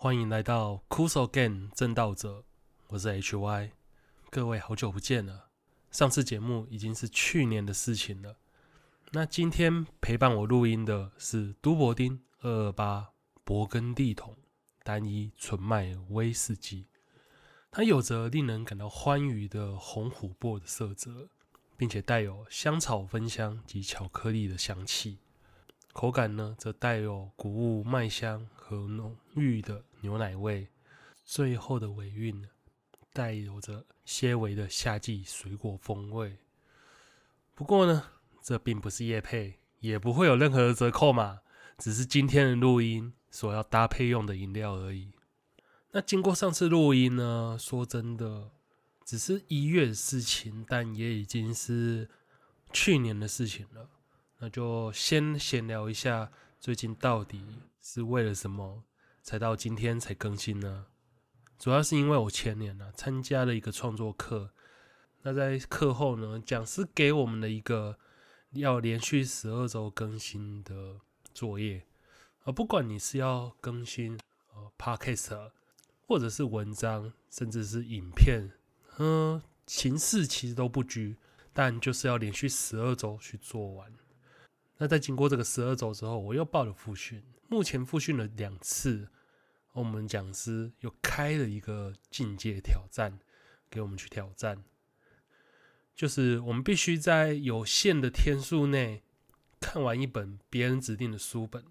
欢迎来到 Kuso Game 正道者，我是 HY，各位好久不见了。上次节目已经是去年的事情了。那今天陪伴我录音的是都柏丁二二八勃艮第桶单一纯麦威士忌，它有着令人感到欢愉的红琥珀的色泽，并且带有香草芬香及巧克力的香气。口感呢，则带有谷物麦香和浓郁的牛奶味，最后的尾韵带有着些微的夏季水果风味。不过呢，这并不是夜配，也不会有任何的折扣嘛，只是今天的录音所要搭配用的饮料而已。那经过上次录音呢，说真的，只是一月的事情，但也已经是去年的事情了。那就先闲聊一下，最近到底是为了什么才到今天才更新呢？主要是因为我前年呢、参加了一个创作课，那在课后呢，讲师给我们的一个要连续十二周更新的作业，而不管你是要更新呃 Podcast 或者是文章，甚至是影片，嗯，形式其实都不拘，但就是要连续十二周去做完。那在经过这个十二周之后，我又报了复训，目前复训了两次。我们讲师又开了一个境界挑战给我们去挑战，就是我们必须在有限的天数内看完一本别人指定的书本，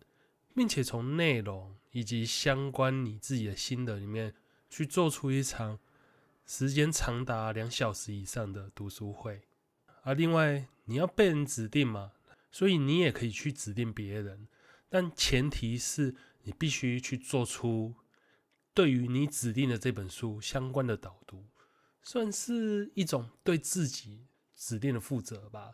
并且从内容以及相关你自己的心得里面去做出一场时间长达两小时以上的读书会。而另外，你要被人指定嘛？所以你也可以去指定别人，但前提是你必须去做出对于你指定的这本书相关的导读，算是一种对自己指定的负责吧。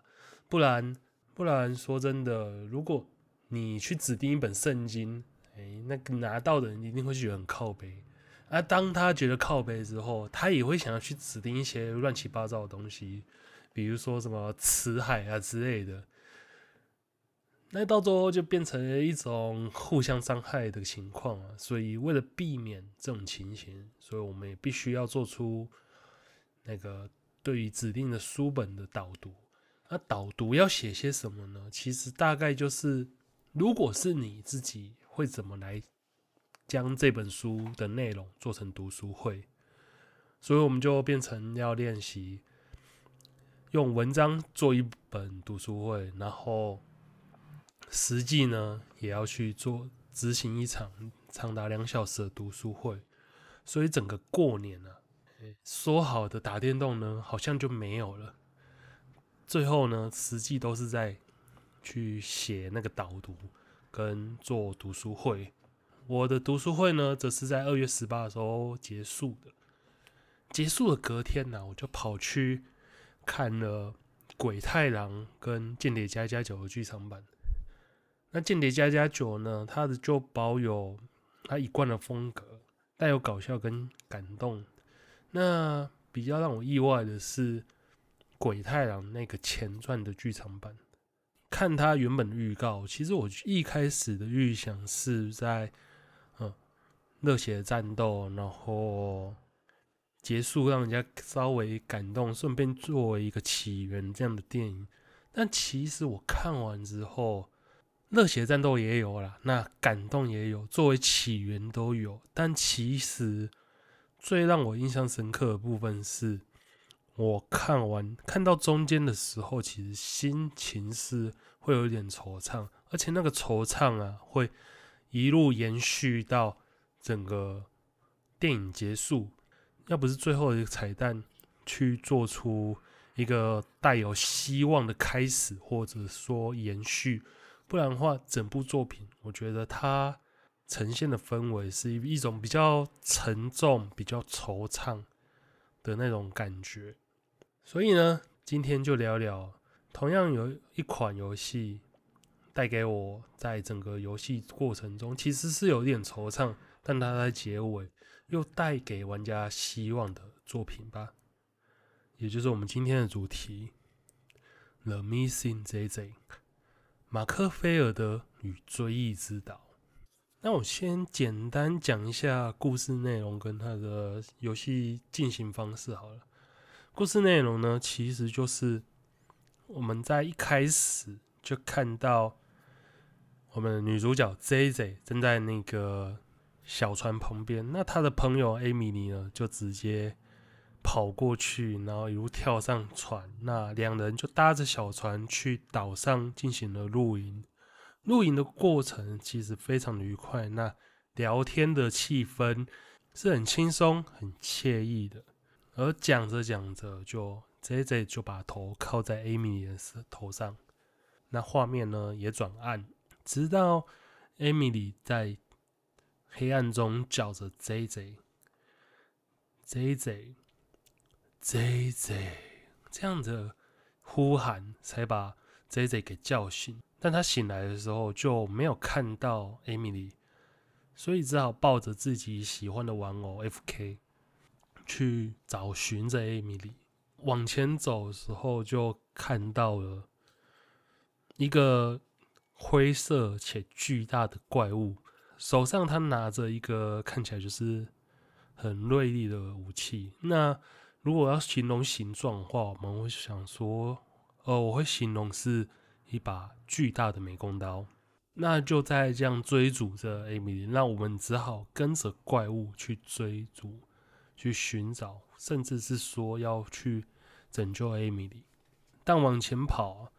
不然，不然说真的，如果你去指定一本圣经，哎，那个拿到的人一定会觉得很靠北。而当他觉得靠北之后，他也会想要去指定一些乱七八糟的东西，比如说什么辞海啊之类的。那到最后就变成了一种互相伤害的情况啊，所以为了避免这种情形，所以我们也必须要做出那个对于指定的书本的导读。那导读要写些什么呢？其实大概就是，如果是你自己会怎么来将这本书的内容做成读书会，所以我们就变成要练习用文章做一本读书会，然后。实际呢，也要去做执行一场长达两小时的读书会，所以整个过年呢、啊，说好的打电动呢，好像就没有了。最后呢，实际都是在去写那个导读跟做读书会。我的读书会呢，则是在二月十八的时候结束的。结束的隔天呢、我就跑去看了《鬼太郎》跟《间谍家家九》的剧场版。那《间谍家家酒》呢，它的就保有它一贯的风格，带有搞笑跟感动。那比较让我意外的是《鬼太郎》那个前传的剧场版。看它原本预告，其实我一开始的预想是在嗯热血战斗，然后结束让人家稍微感动，顺便作为一个起源这样的电影。但其实我看完之后。热血战斗也有啦，那感动也有，作为起源都有。但其实最让我印象深刻的部分是，我看完看到中间的时候，其实心情是会有一点惆怅，而且那个惆怅啊，会一路延续到整个电影结束。要不是最后一个彩蛋去做出一个带有希望的开始，或者说延续。不然的话，整部作品我觉得它呈现的氛围是一种比较沉重、比较惆怅的那种感觉。所以呢，今天就聊聊，同样有一款游戏带给我在整个游戏过程中其实是有点惆怅，但它在结尾又带给玩家希望的作品吧。也就是我们今天的主题：The Missing JJ。马克菲尔德与追忆之岛。那我先简单讲一下故事内容跟它的游戏进行方式好了。故事内容呢，其实就是我们在一开始就看到我们女主角 J.J 正在那个小船旁边，那她的朋友艾米丽呢，就直接跑过去，然后一路跳上船，那两人就搭着小船去岛上进行了露营。露营的过程其实非常的愉快，那聊天的气氛是很轻松、很惬意的。而讲着讲着，就 JJ 就把头靠在 Amy 的头上，那画面呢也转暗，直到 Amy 在黑暗中叫着 jjjj J J 这样的呼喊才把 JJ 给叫醒。但他醒来的时候就没有看到艾米丽，所以只好抱着自己喜欢的玩偶 FK 去找寻着艾米丽。往前走的时候，就看到了一个灰色且巨大的怪物，手上他拿着一个看起来就是很锐利的武器。那如果要形容形状的话，我们会想说，呃，我会形容是。一把巨大的美工刀，那就在这样追逐着艾米丽，那我们只好跟着怪物去追逐、去寻找，甚至是说要去拯救艾米丽。但往前跑，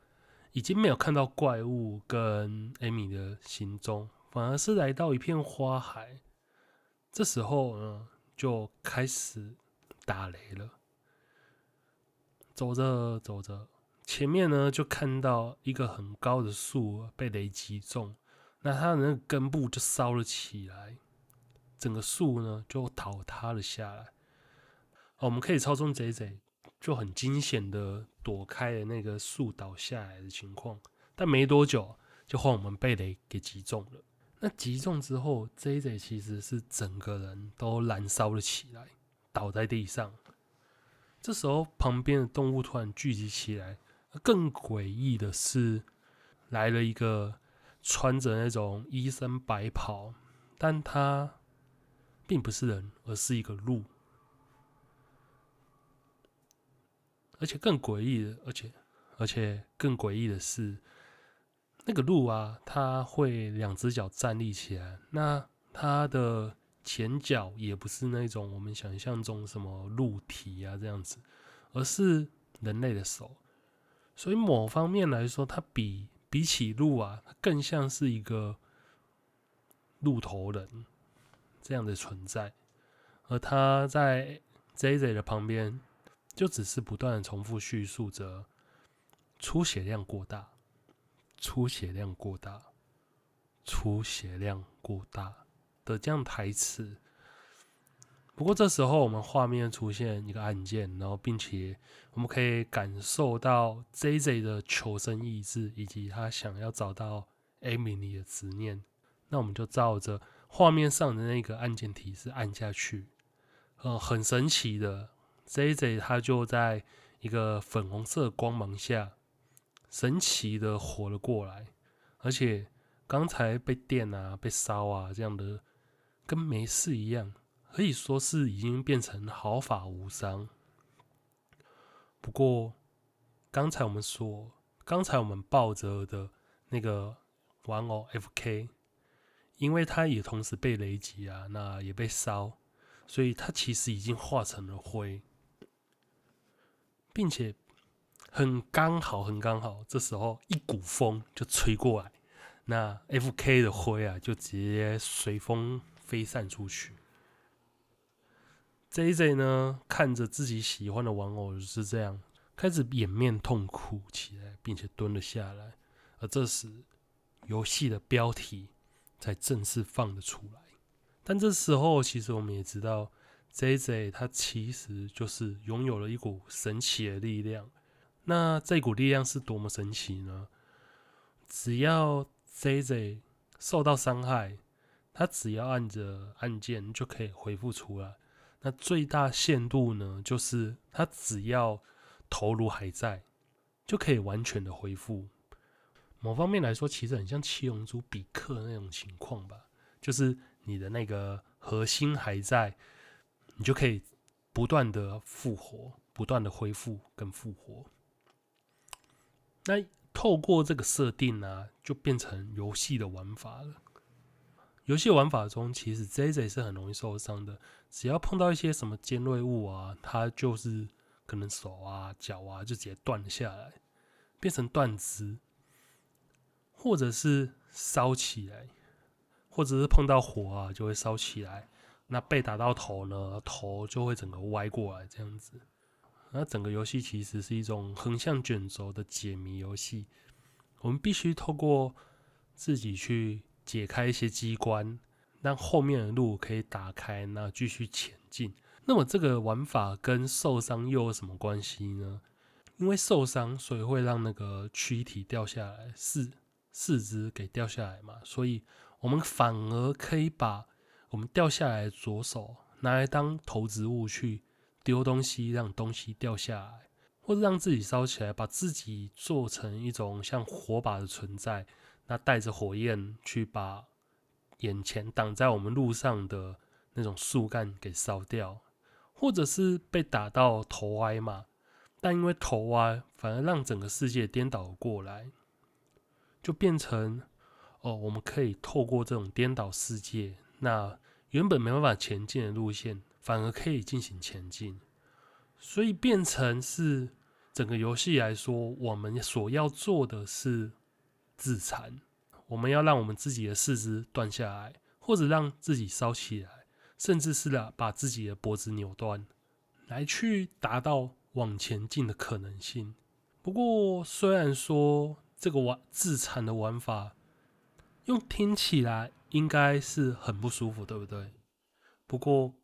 已经没有看到怪物跟艾米的行踪，反而是来到一片花海。这时候呢，就开始打雷了。走着走着。前面呢，就看到一个很高的树被雷击中，那它的那个根部就烧了起来，整个树呢就倒塌了下来。我们可以操纵 JZ，就很惊险的躲开了那个树倒下来的情况。但没多久，就换我们被雷给击中了。那击中之后，JJ 其实是整个人都燃烧了起来，倒在地上。这时候，旁边的动物突然聚集起来。更诡异的是，来了一个穿着那种医生白袍，但他并不是人，而是一个鹿。而且更诡异的，而且而且更诡异的是，那个鹿啊，它会两只脚站立起来，那它的前脚也不是那种我们想象中什么鹿蹄啊这样子，而是人类的手。所以某方面来说，它比比起鹿啊，它更像是一个鹿头人这样的存在。而他在 JJ 的旁边，就只是不断的重复叙述着“出血量过大，出血量过大，出血量过大”的这样台词。不过这时候，我们画面出现一个按键，然后并且我们可以感受到 JJ 的求生意志，以及他想要找到 Emily 的执念。那我们就照着画面上的那个按键提示按下去。呃，很神奇的，JJ 他就在一个粉红色光芒下，神奇的活了过来，而且刚才被电啊、被烧啊这样的，跟没事一样。可以说是已经变成毫发无伤。不过，刚才我们说，刚才我们抱着的那个玩偶 FK，因为它也同时被雷击啊，那也被烧，所以它其实已经化成了灰，并且很刚好，很刚好，这时候一股风就吹过来，那 FK 的灰啊就直接随风飞散出去。JJ 呢，看着自己喜欢的玩偶就是这样，开始掩面痛哭起来，并且蹲了下来。而这时，游戏的标题才正式放了出来。但这时候，其实我们也知道，JJ 他其实就是拥有了一股神奇的力量。那这股力量是多么神奇呢？只要 JJ 受到伤害，他只要按着按键就可以恢复出来。那最大限度呢，就是他只要头颅还在，就可以完全的恢复。某方面来说，其实很像七龙珠比克那种情况吧。就是你的那个核心还在，你就可以不断的复活，不断的恢复跟复活。那透过这个设定呢、就变成游戏的玩法了。游戏玩法中，其实 JJ 是很容易受伤的，只要碰到一些什么尖锐物啊，它就是可能手啊、脚啊就直接断下来，变成断肢，或者是烧起来，或者是碰到火啊就会烧起来。那被打到头呢，头就会整个歪过来这样子。那整个游戏其实是一种横向卷轴的解谜游戏，我们必须透过自己去。解开一些机关，让后面的路可以打开，那继续前进。那么这个玩法跟受伤又有什么关系呢？因为受伤，所以会让那个躯体掉下来，四四肢给掉下来嘛。所以我们反而可以把我们掉下来的左手拿来当投掷物去丢东西，让东西掉下来，或者让自己烧起来，把自己做成一种像火把的存在。那带着火焰去把眼前挡在我们路上的那种树干给烧掉，或者是被打到头歪嘛，但因为头歪，反而让整个世界颠倒过来，就变成哦，我们可以透过这种颠倒世界，那原本没办法前进的路线，反而可以进行前进，所以变成是整个游戏来说，我们所要做的是。自残，我们要让我们自己的四肢断下来，或者让自己烧起来，甚至是啦把自己的脖子扭断，来去达到往前进的可能性。不过，虽然说这个玩自残的玩法，用听起来应该是很不舒服，对不对？不过，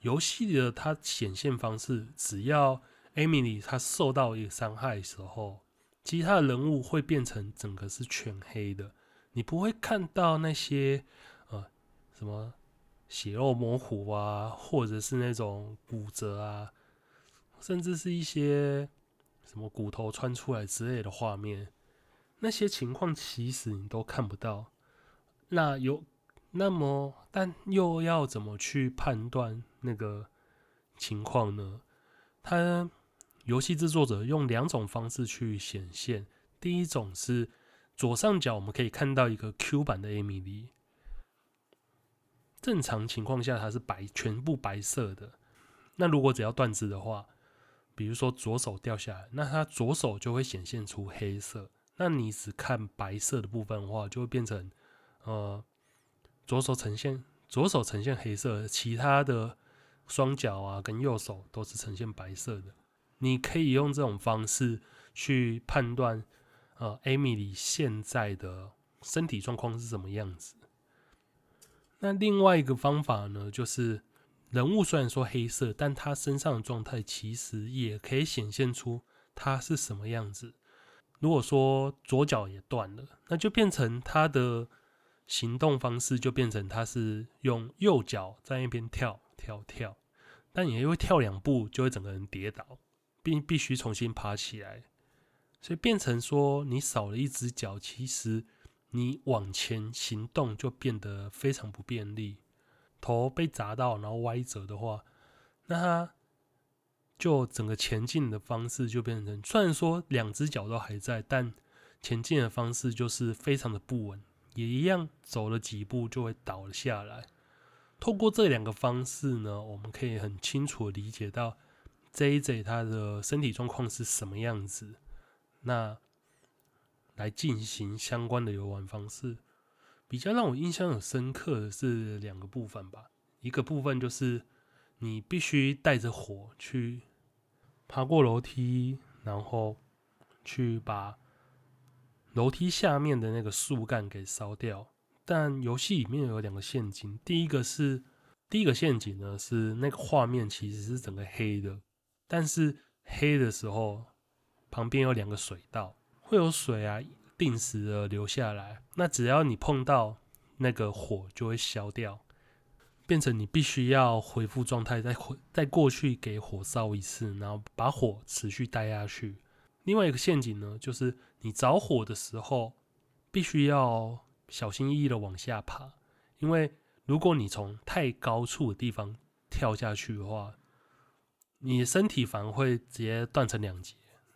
游戏里的它显现方式，只要 Emily 她受到一个伤害的时候。其他的人物会变成整个是全黑的，你不会看到那些呃什么血肉模糊啊，或者是那种骨折啊，甚至是一些什么骨头穿出来之类的画面，那些情况其实你都看不到。那有那么，但又要怎么去判断那个情况呢？他。游戏制作者用两种方式去显现。第一种是左上角我们可以看到一个 Q 版的 Emily，正常情况下它是白，全部白色的。那如果只要断肢的话，比如说左手掉下来，那它左手就会显现出黑色。那你只看白色的部分的话，就会变成呃左手呈现左手呈现黑色，其他的双脚啊跟右手都是呈现白色的。你可以用这种方式去判断，呃，Emily 现在的身体状况是什么样子。那另外一个方法呢，就是人物虽然说黑色，但他身上的状态其实也可以显现出他是什么样子。如果说左脚也断了，那就变成他的行动方式就变成他是用右脚在那边跳跳跳，但也会跳两步就会整个人跌倒。并必须重新爬起来，所以变成说你少了一只脚，其实你往前行动就变得非常不便利。头被砸到，然后歪折的话，那它就整个前进的方式就变成，虽然说两只脚都还在，但前进的方式就是非常的不稳，也一样走了几步就会倒了下来。透过这两个方式呢，我们可以很清楚的理解到。JJ 他的身体状况是什么样子？那来进行相关的游玩方式，比较让我印象很深刻的是两个部分吧。一个部分就是你必须带着火去爬过楼梯，然后去把楼梯下面的那个树干给烧掉。但游戏里面有两个陷阱，第一个是第一个陷阱呢是那个画面其实是整个黑的。但是黑的时候，旁边有两个水道，会有水啊，定时的流下来。那只要你碰到那个火，就会消掉，变成你必须要恢复状态，再回再过去给火烧一次，然后把火持续带下去。另外一个陷阱呢，就是你着火的时候，必须要小心翼翼的往下爬，因为如果你从太高处的地方跳下去的话，你身体反而会直接断成两截。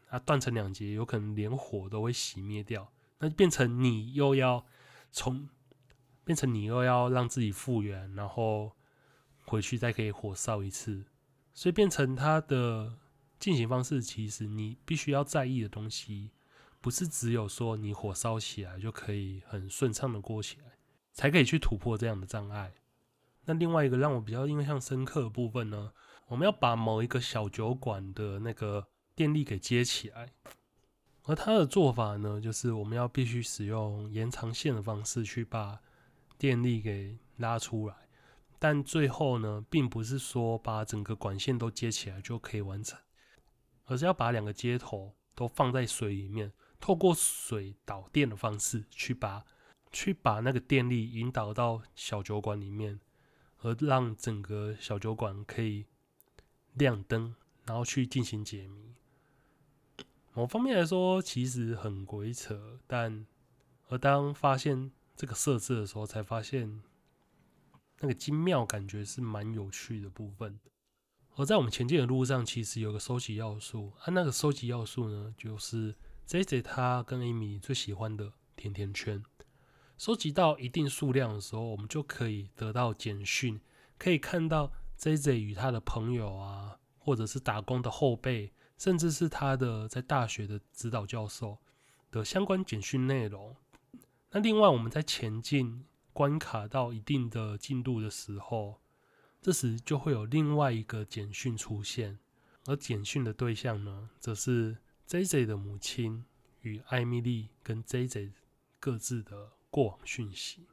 啊，断成两截，有可能连火都会熄灭掉。那变成你又要从，变成你又要让自己复原，然后回去再可以火烧一次。所以变成它的进行方式，其实你必须要在意的东西，不是只有说你火烧起来就可以很顺畅的过起来，才可以去突破这样的障碍。那另外一个让我比较印象深刻的部分呢，我们要把某一个小酒馆的那个。电力给接起来，而它的做法呢，就是我们要必须使用延长线的方式去把电力给拉出来，但最后呢，并不是说把整个管线都接起来就可以完成，而是要把两个接头都放在水里面，透过水导电的方式去把去把那个电力引导到小酒馆里面，而让整个小酒馆可以亮灯，然后去进行解谜。某方面来说，其实很鬼扯，但而当发现这个设置的时候，才发现那个精妙感觉是蛮有趣的部分。而在我们前进的路上，其实有个收集要素，啊，那个收集要素呢，就是 JJ 他跟 Amy 最喜欢的甜甜圈。收集到一定数量的时候，我们就可以得到简讯，可以看到 JJ 与他的朋友啊，或者是打工的后辈。甚至是他的在大学的指导教授的相关简讯内容。那另外，我们在前进关卡到一定的进度的时候，这时就会有另外一个简讯出现，而简讯的对象呢，则是 JJ 的母亲与艾米丽跟 JJ 各自的过往讯息。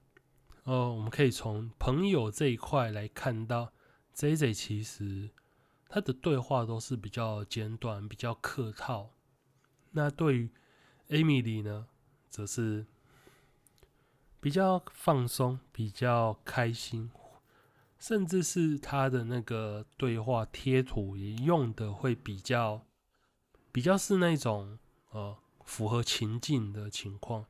呃，我们可以从朋友这一块来看到，JJ 其实。他的对话都是比较简短、比较客套。那对于 Emily 呢，则是比较放松、比较开心，甚至是他的那个对话贴图也用的会比较、比较是那种呃符合情境的情况。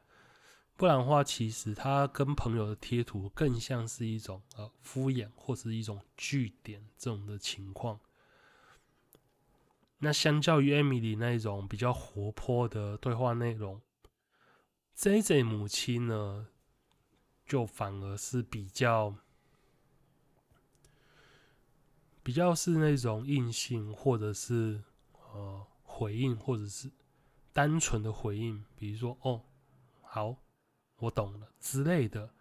不然的话，其实他跟朋友的贴图更像是一种呃敷衍或是一种句点这种的情况。那相较于 Emily 那一种比较活泼的对话内容，JJ 母亲呢，就反而是比较比较是那种硬性，或者是呃回应，或者是单纯的回应，比如说“哦，好，我懂了”之类的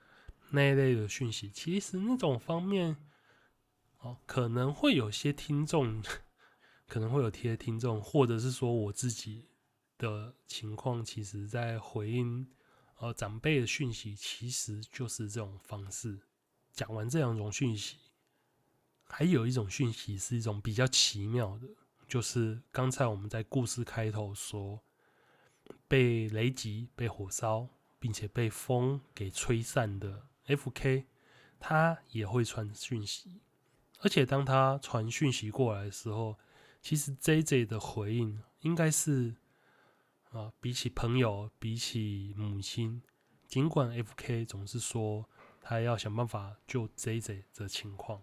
那一类的讯息。其实那种方面，哦，可能会有些听众。可能会有贴听众，或者是说我自己的情况，其实在回应呃长辈的讯息，其实就是这种方式。讲完这两种讯息，还有一种讯息是一种比较奇妙的，就是刚才我们在故事开头说，被雷击、被火烧，并且被风给吹散的 FK，他也会传讯息，而且当他传讯息过来的时候。其实 JJ 的回应应该是啊，比起朋友，比起母亲，尽管 FK 总是说他要想办法救 JJ 的情况。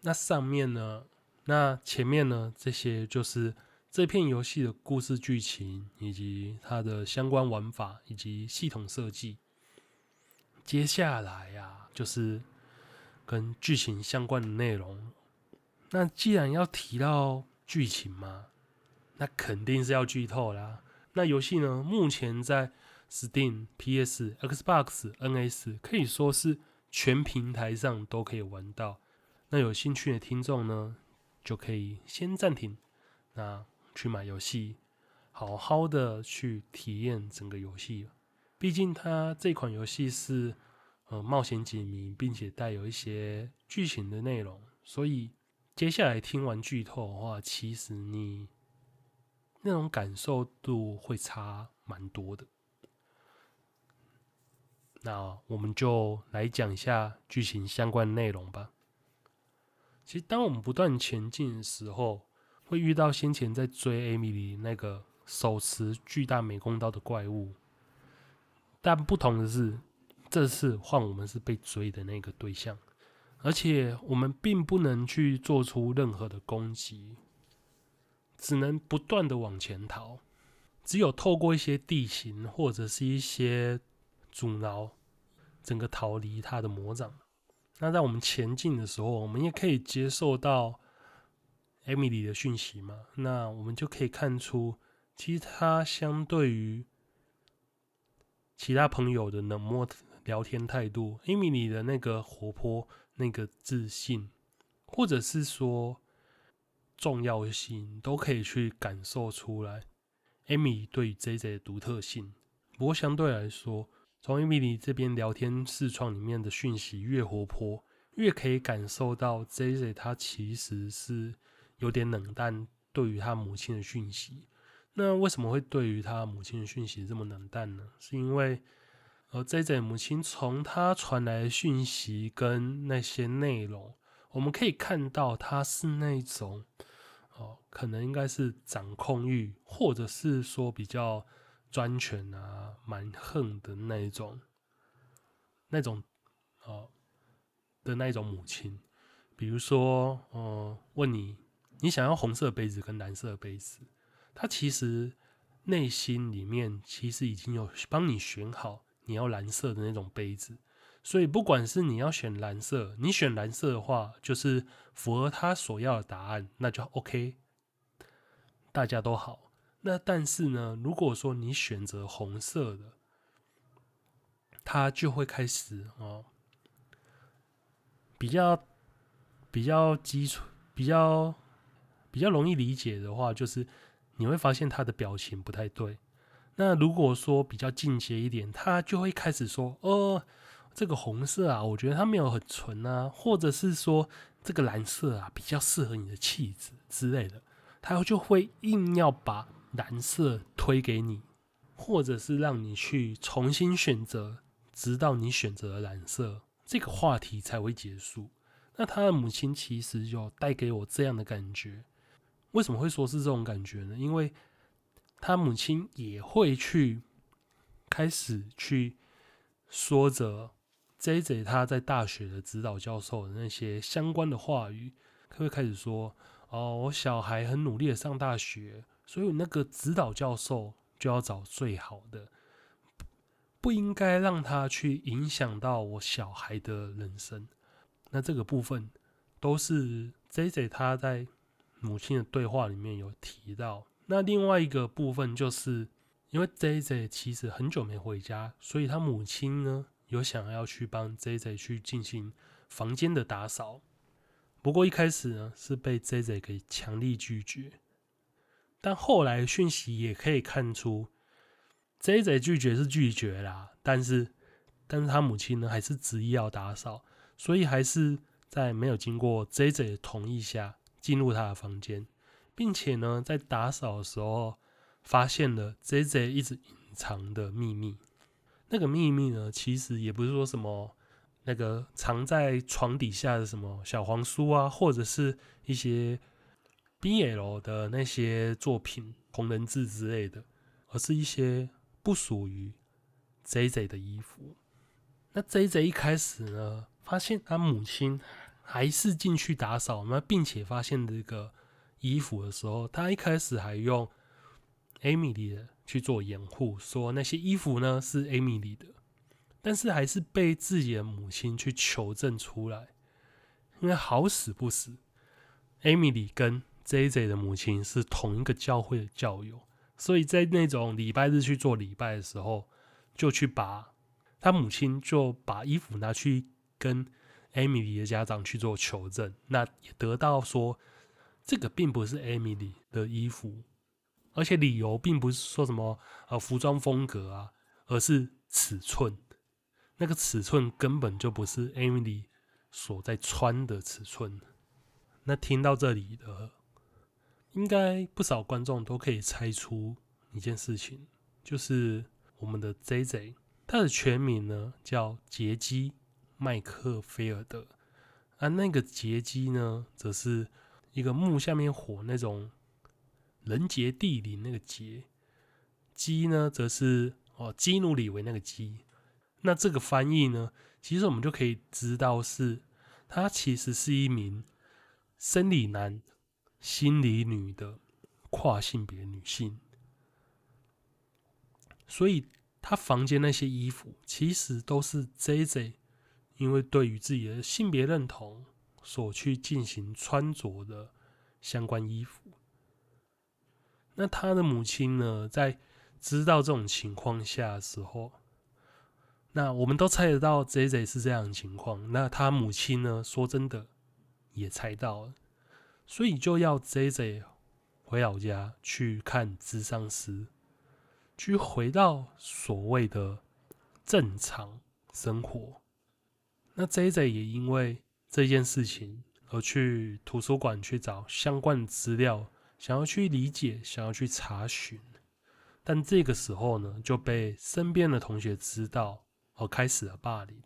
那上面呢，那前面呢，这些就是这片游戏的故事剧情，以及它的相关玩法以及系统设计。接下来呀、就是跟剧情相关的内容。那既然要提到剧情嘛，那肯定是要剧透啦。那游戏呢，目前在 Steam、PS、Xbox、NS 可以说是全平台上都可以玩到。那有兴趣的听众呢，就可以先暂停，那去买游戏，好好的去体验整个游戏。毕竟它这款游戏是呃冒险解谜，并且带有一些剧情的内容，所以。接下来听完剧透的话，其实你那种感受度会差蛮多的。那我们就来讲一下剧情相关的内容吧。其实，当我们不断前进的时候，会遇到先前在追 Emily 那个手持巨大美工刀的怪物。但不同的是，这次换我们是被追的那个对象，而且我们并不能去做出任何的攻击，只能不断的往前逃。只有透过一些地形或者是一些阻挠，整个逃离他的魔掌。那在我们前进的时候，我们也可以接受到艾米丽的讯息嘛？那我们就可以看出，其实他相对于其他朋友的冷漠聊天态度，艾米丽的那个活泼、那个自信，或者是说重要性，都可以去感受出来。艾米丽对于 JJ 的独特性，不过相对来说，从艾米丽这边聊天视窗里面的讯息越活泼，越可以感受到 JJ 他其实是有点冷淡对于他母亲的讯息。那为什么会对于他母亲的讯息这么冷淡呢？是因为呃 JJ 母亲从他传来的讯息跟那些内容，我们可以看到他是那种。哦，可能应该是掌控欲，或者是说比较专权啊、蛮横的那一种、那种哦的那一种母亲。比如说，哦、呃，问你，你想要红色杯子跟蓝色杯子，他其实内心里面其实已经有帮你选好你要蓝色的那种杯子。所以，不管是你要选蓝色，你选蓝色的话，就是符合他所要的答案，那就 OK，大家都好。那但是呢，如果说你选择红色的，他就会开始哦，比较比较基础、比较比较容易理解的话，就是你会发现他的表情不太对。那如果说比较进阶一点，他就会开始说：“哦。”这个红色啊，我觉得它没有很纯啊，或者是说这个蓝色啊比较适合你的气质之类的，他就会硬要把蓝色推给你，或者是让你去重新选择，直到你选择了蓝色，这个话题才会结束。那他的母亲其实就带给我这样的感觉，为什么会说是这种感觉呢？因为他母亲也会去开始去说着。JJ 他在大学的指导教授的那些相关的话语，他会开始说：“哦，我小孩很努力的上大学，所以那个指导教授就要找最好的，不应该让他去影响到我小孩的人生。”那这个部分都是 JJ 他在母亲的对话里面有提到。那另外一个部分就是因为 JJ 其实很久没回家，所以他母亲呢。有想要去帮 JJ 去进行房间的打扫，不过一开始呢是被 JJ 给强力拒绝，但后来讯息也可以看出，JJ 拒绝是拒绝啦，但是但是他母亲呢还是执意要打扫，所以还是在没有经过 JJ 的同意下进入他的房间，并且呢在打扫的时候发现了 JJ 一直隐藏的秘密。那个秘密呢，其实也不是说什么那个藏在床底下的什么小黄书啊，或者是一些 BL 的那些作品、同人志之类的，而是一些不属于 JJ 的衣服。那 JJ 一开始呢，发现他母亲还是进去打扫，那并且发现这个衣服的时候，他一开始还用艾米丽的。去做掩护，说那些衣服呢是艾米丽的，但是还是被自己的母亲去求证出来，因为好死不死，艾米丽跟 JJ 的母亲是同一个教会的教友，所以在那种礼拜日去做礼拜的时候，就去把他母亲就把衣服拿去跟艾米丽的家长去做求证，那也得到说这个并不是艾米丽的衣服。而且理由并不是说什么呃服装风格啊，而是尺寸，那个尺寸根本就不是 Emily 所在穿的尺寸。那听到这里的，应该不少观众都可以猜出一件事情，就是我们的 JJ，他的全名呢叫杰基麦克菲尔德，而那个杰基呢，则是一个木下面火那种。人杰地灵那个杰，基呢则是哦基努里维那个基，那这个翻译呢，其实我们就可以知道是，他其实是一名生理男、心理女的跨性别女性。所以，她房间那些衣服其实都是 JJ 因为对于自己的性别认同所去进行穿着的相关衣服。那他的母亲呢，在知道这种情况下的时候，那我们都猜得到 JJ 是这样的情况。那他母亲呢，说真的也猜到了，所以就要 JJ 回老家去看咨商师。去回到所谓的正常生活，那 JJ 也因为这件事情而去图书馆去找相关的资料，想要去理解，想要去查询，但这个时候呢，就被身边的同学知道，而开始了霸凌。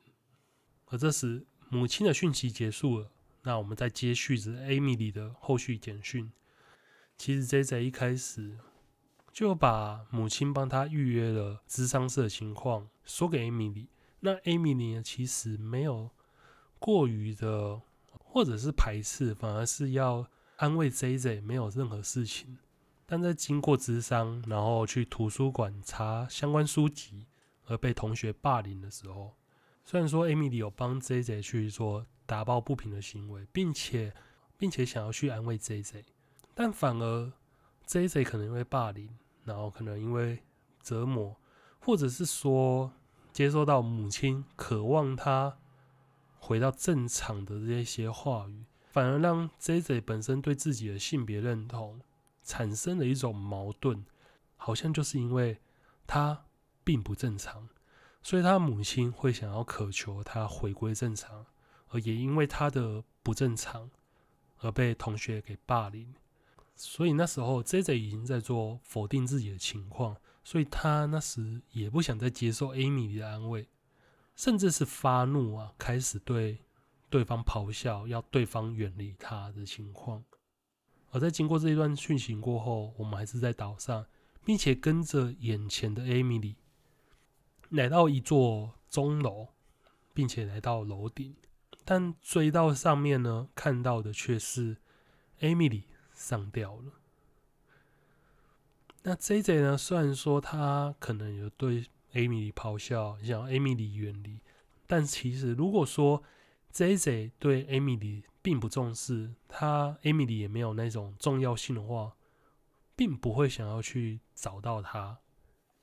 而这时，母亲的讯息结束了，那我们再接续着 Emily 的后续简讯。其实 JJ 一开始。就把母亲帮他预约了咨商室的情况说给艾米丽。那艾米丽呢，其实没有过于的，或者是排斥，反而是要安慰 JJ 没有任何事情。但在经过咨商，然后去图书馆查相关书籍，而被同学霸凌的时候，虽然说艾米丽有帮 JJ 去做打抱不平的行为，并且并且想要去安慰 JJ，但反而 JJ 可能因为霸凌。然后可能因为折磨，或者是说接受到母亲渴望他回到正常的这些话语，反而让 JJ 本身对自己的性别认同产生了一种矛盾，好像就是因为他并不正常，所以他母亲会想要渴求他回归正常，而也因为他的不正常而被同学给霸凌。所以那时候，JJ 已经在做否定自己的情况，所以他那时也不想再接受 Amy 的安慰，甚至是发怒啊，开始对对方咆哮，要对方远离他的情况。而在经过这一段讯息过后，我们还是在岛上，并且跟着眼前的 Amy 来到一座钟楼，并且来到楼顶，但追到上面呢，看到的却是 Amy。上吊了。那 JJ 呢？虽然说他可能有对 Amy 咆哮，想要 Amy 远离，但其实如果说 JJ 对 Amy 并不重视，他 Amy 也没有那种重要性的话，并不会想要去找到他。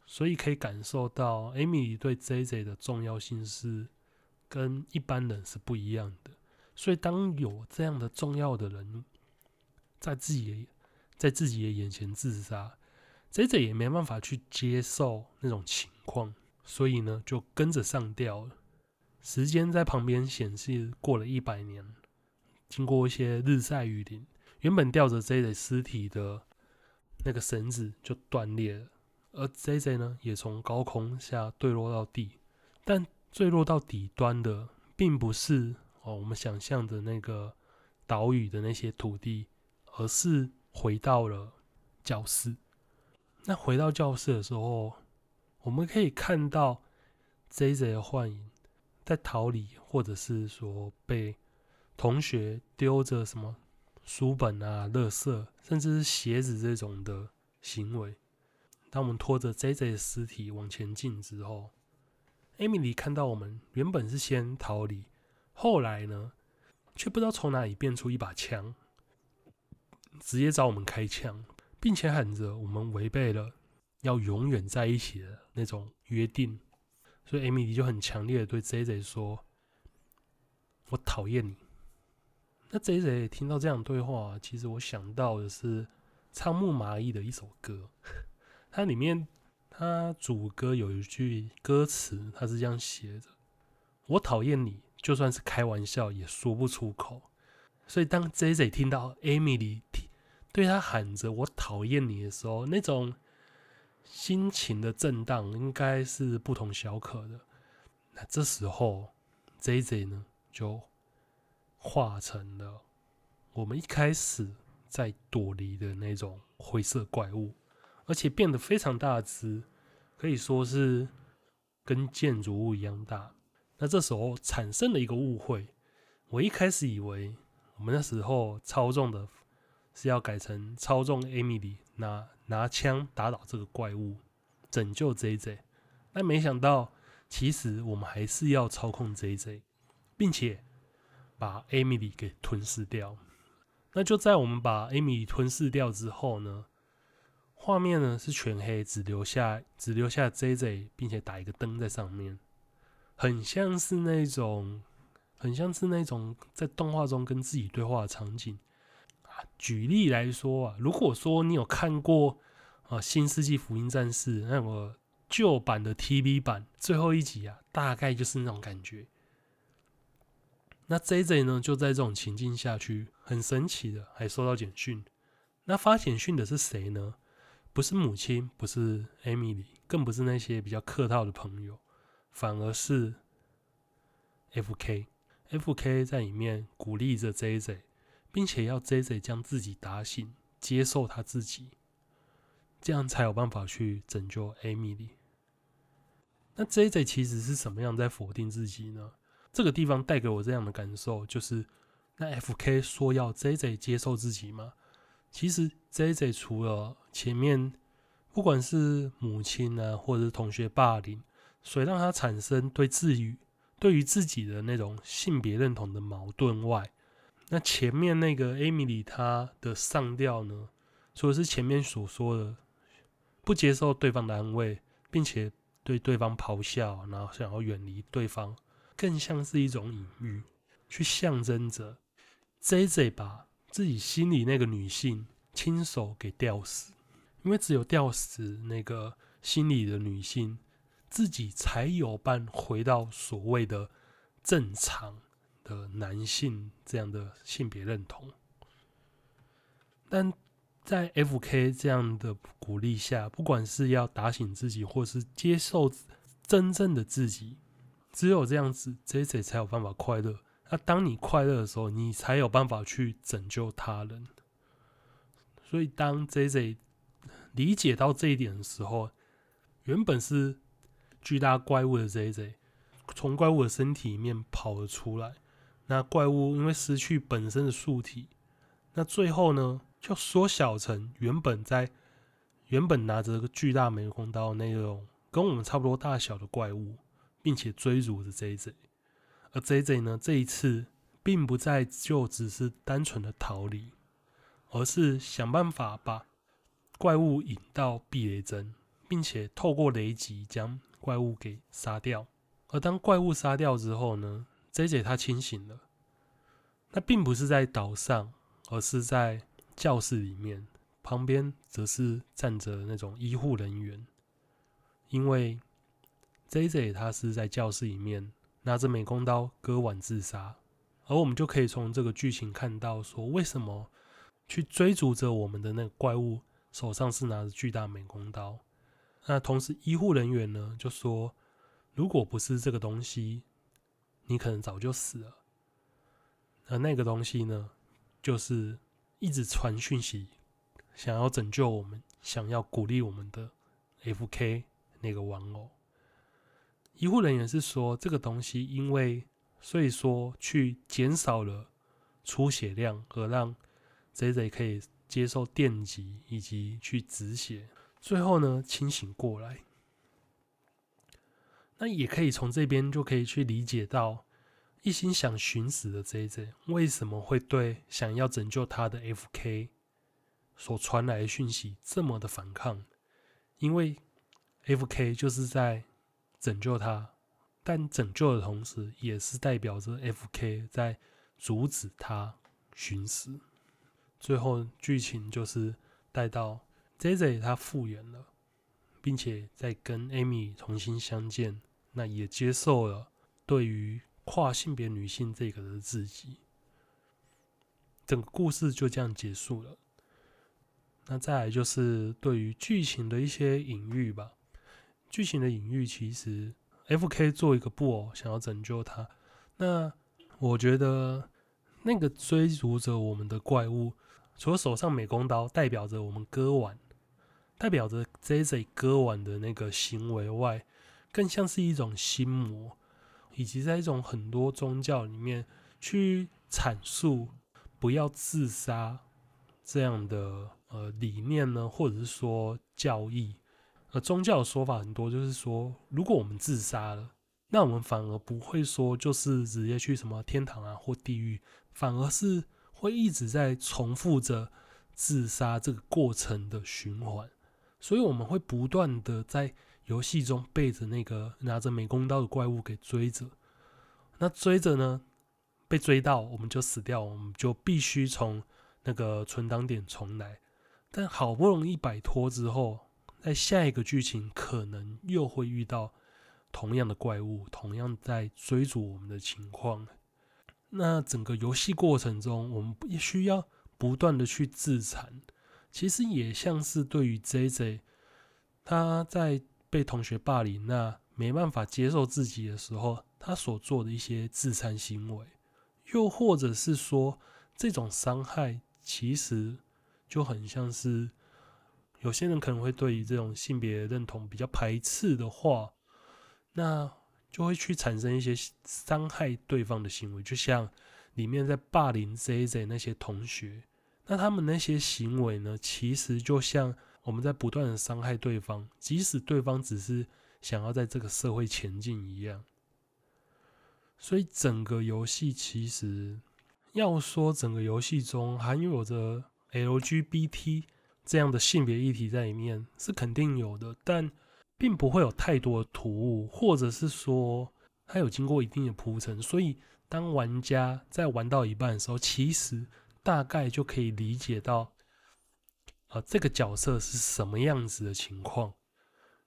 所以可以感受到 Amy 对 JJ 的重要性是跟一般人是不一样的。所以当有这样的重要的人，在自己在自己的眼前自杀，JJ 也没办法去接受那种情况，所以呢，就跟着上吊了。时间在旁边显示过了一百年，经过一些日晒雨淋，原本吊着 JJ 尸体的那个绳子就断裂了，而 JJ 呢，也从高空下坠落到地，但坠落到底端的，并不是哦我们想象的那个岛屿的那些土地。而是回到了教室。那回到教室的时候，我们可以看到 JJ 的幻影在逃离，或者是说被同学丢着什么书本啊、垃圾，甚至是鞋子这种的行为。当我们拖着 JJ 的尸体往前进之后，Emily 看到我们原本是先逃离，后来呢，却不知道从哪里变出一把枪。直接找我们开枪，并且喊着我们违背了要永远在一起的那种约定，所以艾米丽就很强烈的对 JJ 说：“我讨厌你。”那 JJ 听到这样对话，其实我想到的是仓木麻衣的一首歌，它里面它主歌有一句歌词，它是这样写着：“我讨厌你，就算是开玩笑也说不出口。”所以当 JJ 听到艾米丽对他喊着“我讨厌你”的时候，那种心情的震荡应该是不同小可的。那这时候，JJ 呢就化成了我们一开始在躲离的那种灰色怪物，而且变得非常大只，可以说是跟建筑物一样大。那这时候产生了一个误会，我一开始以为我们那时候操纵的是要改成操纵 Emily 拿拿枪打倒这个怪物，拯救 JJ，但没想到其实我们还是要操控 JJ，并且把 Emily 给吞噬掉。那就在我们把 Emily 吞噬掉之后呢，画面呢是全黑，只留下只留下 JJ，并且打一个灯在上面。很像是那种，很像是那种在动画中跟自己对话的场景。举例来说啊，如果说你有看过啊《新世纪福音战士》那个旧版的 TV 版最后一集啊，大概就是那种感觉。那 JJ 呢，就在这种情境下去，很神奇的还收到简讯。那发简讯的是谁呢？不是母亲，不是 Emily，更不是那些比较客套的朋友。反而是 F.K.，F.K. 在里面鼓励着 J.J.，并且要 J.J. 将自己打醒，接受他自己，这样才有办法去拯救 Emily。那 J.J. 其实是什么样在否定自己呢？这个地方带给我这样的感受，就是那 F.K. 说要 J.J. 接受自己吗？其实 J.J. 除了前面不管是母亲啊，或者是同学霸凌。所以让他产生对自于对于自己的那种性别认同的矛盾外，那前面那个艾米丽她的上吊呢，除了是前面所说的不接受对方的安慰，并且对对方咆哮，然后想要远离对方，更像是一种隐喻，去象征着 JJ 把自己心里那个女性亲手给吊死，因为只有吊死那个心里的女性。自己才有办回到所谓的正常的男性这样的性别认同，但在 F.K 这样的鼓励下，不管是要打醒自己，或是接受真正的自己，只有这样子，JJ 才有办法快乐。那当你快乐的时候，你才有办法去拯救他人。所以，当 JJ 理解到这一点的时候，原本是。巨大怪物的 JJ 从怪物的身体里面跑了出来，那怪物因为失去本身的素体，那最后呢就缩小成原本在原本拿着个巨大美工刀那种跟我们差不多大小的怪物，并且追逐着 JJ，而 JJ 呢这一次并不再就只是单纯的逃离，而是想办法把怪物引到避雷针，并且透过雷击将。怪物给杀掉，而当怪物杀掉之后呢，JJ 他清醒了。那并不是在岛上，而是在教室里面，旁边则是站着那种医护人员。因为 JJ 他是在教室里面拿着美工刀割腕自杀，而我们就可以从这个剧情看到，说为什么去追逐着我们的那个怪物，手上是拿着巨大美工刀。那同时，医护人员呢就说：“如果不是这个东西，你可能早就死了。而那个东西呢，就是一直传讯息，想要拯救我们，想要鼓励我们的 FK 那个玩偶。”医护人员是说，这个东西因为所以说去减少了出血量，而让 JJ 可以接受电击以及去止血。最后呢，清醒过来，那也可以从这边就可以去理解到，一心想寻死的 JJ 为什么会对想要拯救他的 FK 所传来的讯息这么的反抗？因为 FK 就是在拯救他，但拯救的同时，也是代表着 FK 在阻止他寻死。最后剧情就是带到。JJ 他复原了，并且在跟 Amy 重新相见，那也接受了对于跨性别女性这个的自己。整个故事就这样结束了。那再来就是对于剧情的一些隐喻吧。剧情的隐喻其实，FK 做一个布偶想要拯救他。那我觉得那个追逐着我们的怪物，除了手上美工刀代表着我们割腕。代表着 JJ 割腕的那个行为外，更像是一种心魔，以及在一种很多宗教里面去阐述不要自杀这样的呃理念呢，或者是说教义。呃，宗教的说法很多，就是说，如果我们自杀了，那我们反而不会说就是直接去什么天堂啊或地狱，反而是会一直在重复着自杀这个过程的循环。所以我们会不断的在游戏中背着那个拿着美工刀的怪物给追着，那追着呢，被追到我们就死掉，我们就必须从那个存档点重来。但好不容易摆脱之后，在下一个剧情可能又会遇到同样的怪物，同样在追逐我们的情况。那整个游戏过程中，我们也需要不断的去自残。其实也像是对于 JJ，他在被同学霸凌，那没办法接受自己的时候，他所做的一些自残行为，又或者是说，这种伤害其实就很像是。有些人可能会对于这种性别认同比较排斥的话，那就会去产生一些伤害对方的行为，就像里面在霸凌 JJ 那些同学，那他们那些行为呢，其实就像我们在不断的伤害对方，即使对方只是想要在这个社会前进一样。所以整个游戏其实要说整个游戏中含有着 LGBT。这样的性别议题在里面是肯定有的，但并不会有太多的突兀，或者是说它有经过一定的铺陈，所以当玩家在玩到一半的时候，其实大概就可以理解到，呃，这个角色是什么样子的情况，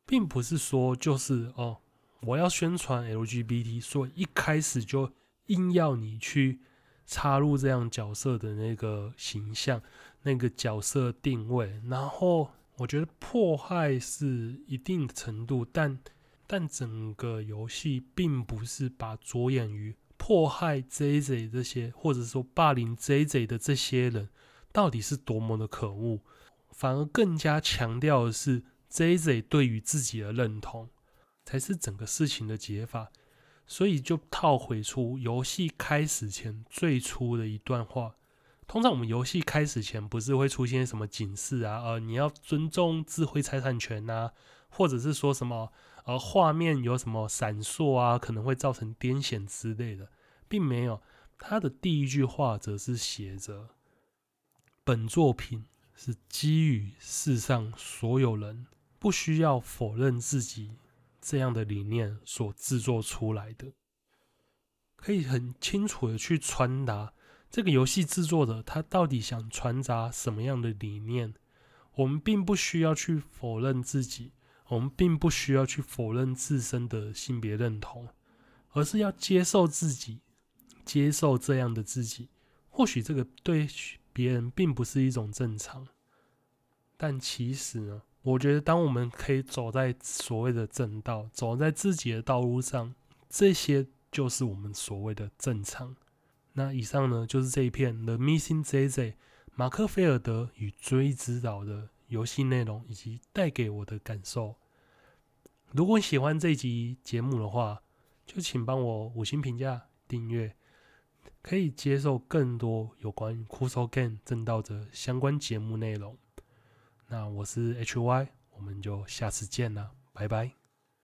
并不是说就是哦，我要宣传 LGBT，所以一开始就硬要你去。插入这样角色的那个形象、那个角色定位，然后我觉得迫害是一定程度，但但整个游戏并不是把着眼于迫害 JJ 这些，或者说霸凌 JJ 的这些人到底是多么的可恶，反而更加强调的是 JJ 对于自己的认同，才是整个事情的解法。所以就套回出游戏开始前最初的一段话。通常我们游戏开始前不是会出现什么警示啊，呃，你要尊重智慧财产权呐，或者是说什么呃画面有什么闪烁啊，可能会造成癫痫之类的，并没有。他的第一句话则是写着：本作品是基于世上所有人不需要否认自己。这样的理念所制作出来的，可以很清楚的去传达这个游戏制作者他到底想传达什么样的理念。我们并不需要去否认自己，我们并不需要去否认自身的性别认同，而是要接受自己，接受这样的自己。或许这个对别人并不是一种正常，但其实呢？我觉得，当我们可以走在所谓的正道，走在自己的道路上，这些就是我们所谓的正常。那以上呢，就是这一片《The Missing JJ》马克菲尔德与追之岛的游戏内容以及带给我的感受。如果喜欢这集节目的话，就请帮我五星评价、订阅，可以接受更多有关于《Kuso Game》正道者相关节目内容。那我是 HY，我们就下次见了，拜拜。